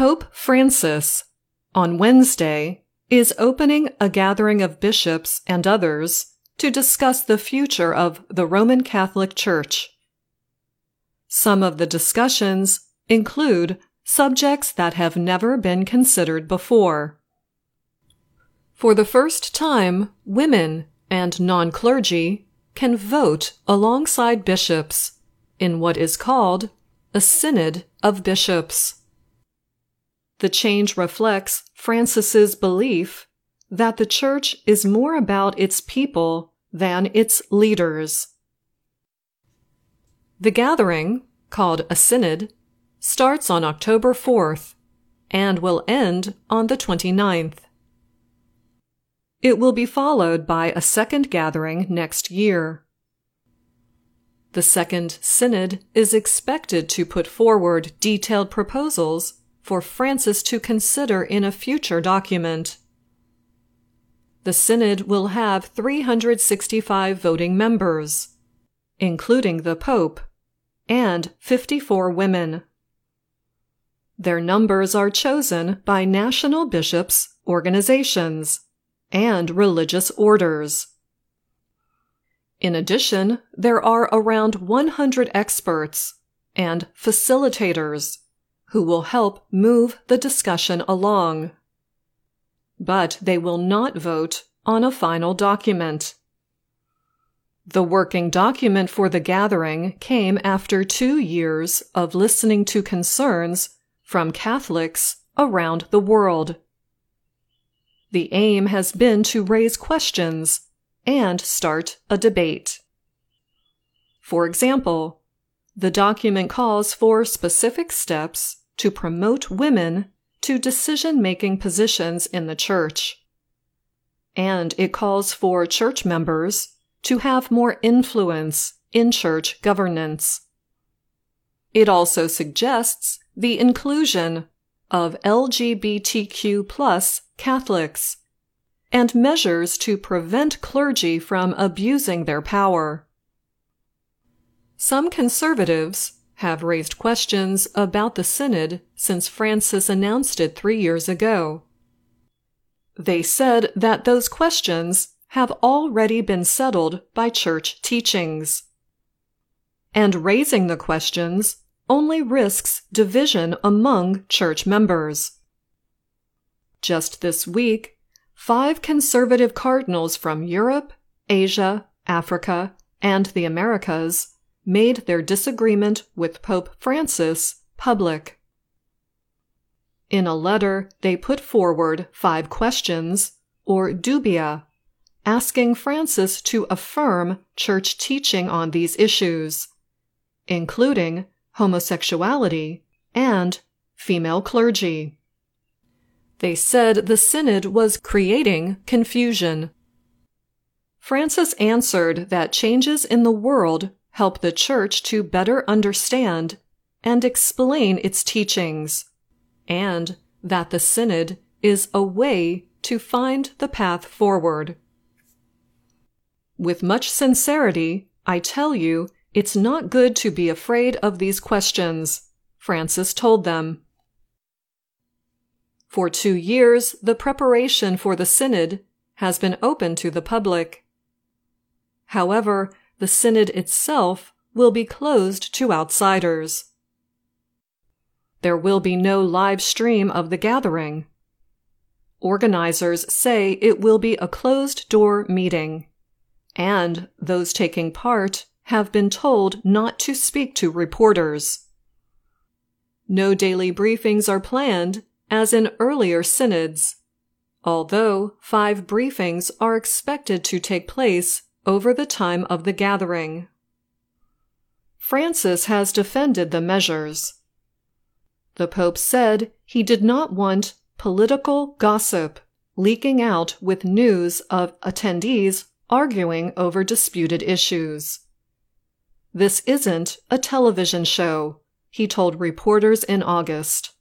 Pope Francis, on Wednesday, is opening a gathering of bishops and others to discuss the future of the Roman Catholic Church. Some of the discussions include subjects that have never been considered before. For the first time, women and non clergy can vote alongside bishops in what is called a synod of bishops. The change reflects Francis's belief that the church is more about its people than its leaders. The gathering, called a synod, starts on October 4th and will end on the 29th. It will be followed by a second gathering next year. The second synod is expected to put forward detailed proposals for Francis to consider in a future document. The synod will have 365 voting members, including the Pope, and 54 women. Their numbers are chosen by national bishops' organizations and religious orders. In addition, there are around 100 experts and facilitators who will help move the discussion along. But they will not vote on a final document. The working document for the gathering came after two years of listening to concerns from Catholics around the world. The aim has been to raise questions and start a debate. For example, the document calls for specific steps to promote women to decision making positions in the church. And it calls for church members to have more influence in church governance. It also suggests the inclusion of LGBTQ plus Catholics and measures to prevent clergy from abusing their power. Some conservatives have raised questions about the synod since Francis announced it three years ago. They said that those questions have already been settled by church teachings. And raising the questions only risks division among church members. Just this week, five conservative cardinals from Europe, Asia, Africa, and the Americas made their disagreement with Pope Francis public. In a letter, they put forward five questions, or dubia, asking Francis to affirm church teaching on these issues, including homosexuality and female clergy. They said the synod was creating confusion. Francis answered that changes in the world help the church to better understand and explain its teachings, and that the synod is a way to find the path forward. With much sincerity, I tell you, it's not good to be afraid of these questions, Francis told them. For two years, the preparation for the synod has been open to the public. However, the synod itself will be closed to outsiders. There will be no live stream of the gathering. Organizers say it will be a closed door meeting, and those taking part have been told not to speak to reporters. No daily briefings are planned as in earlier synods, although five briefings are expected to take place over the time of the gathering. Francis has defended the measures. The Pope said he did not want political gossip leaking out with news of attendees arguing over disputed issues. This isn't a television show, he told reporters in August.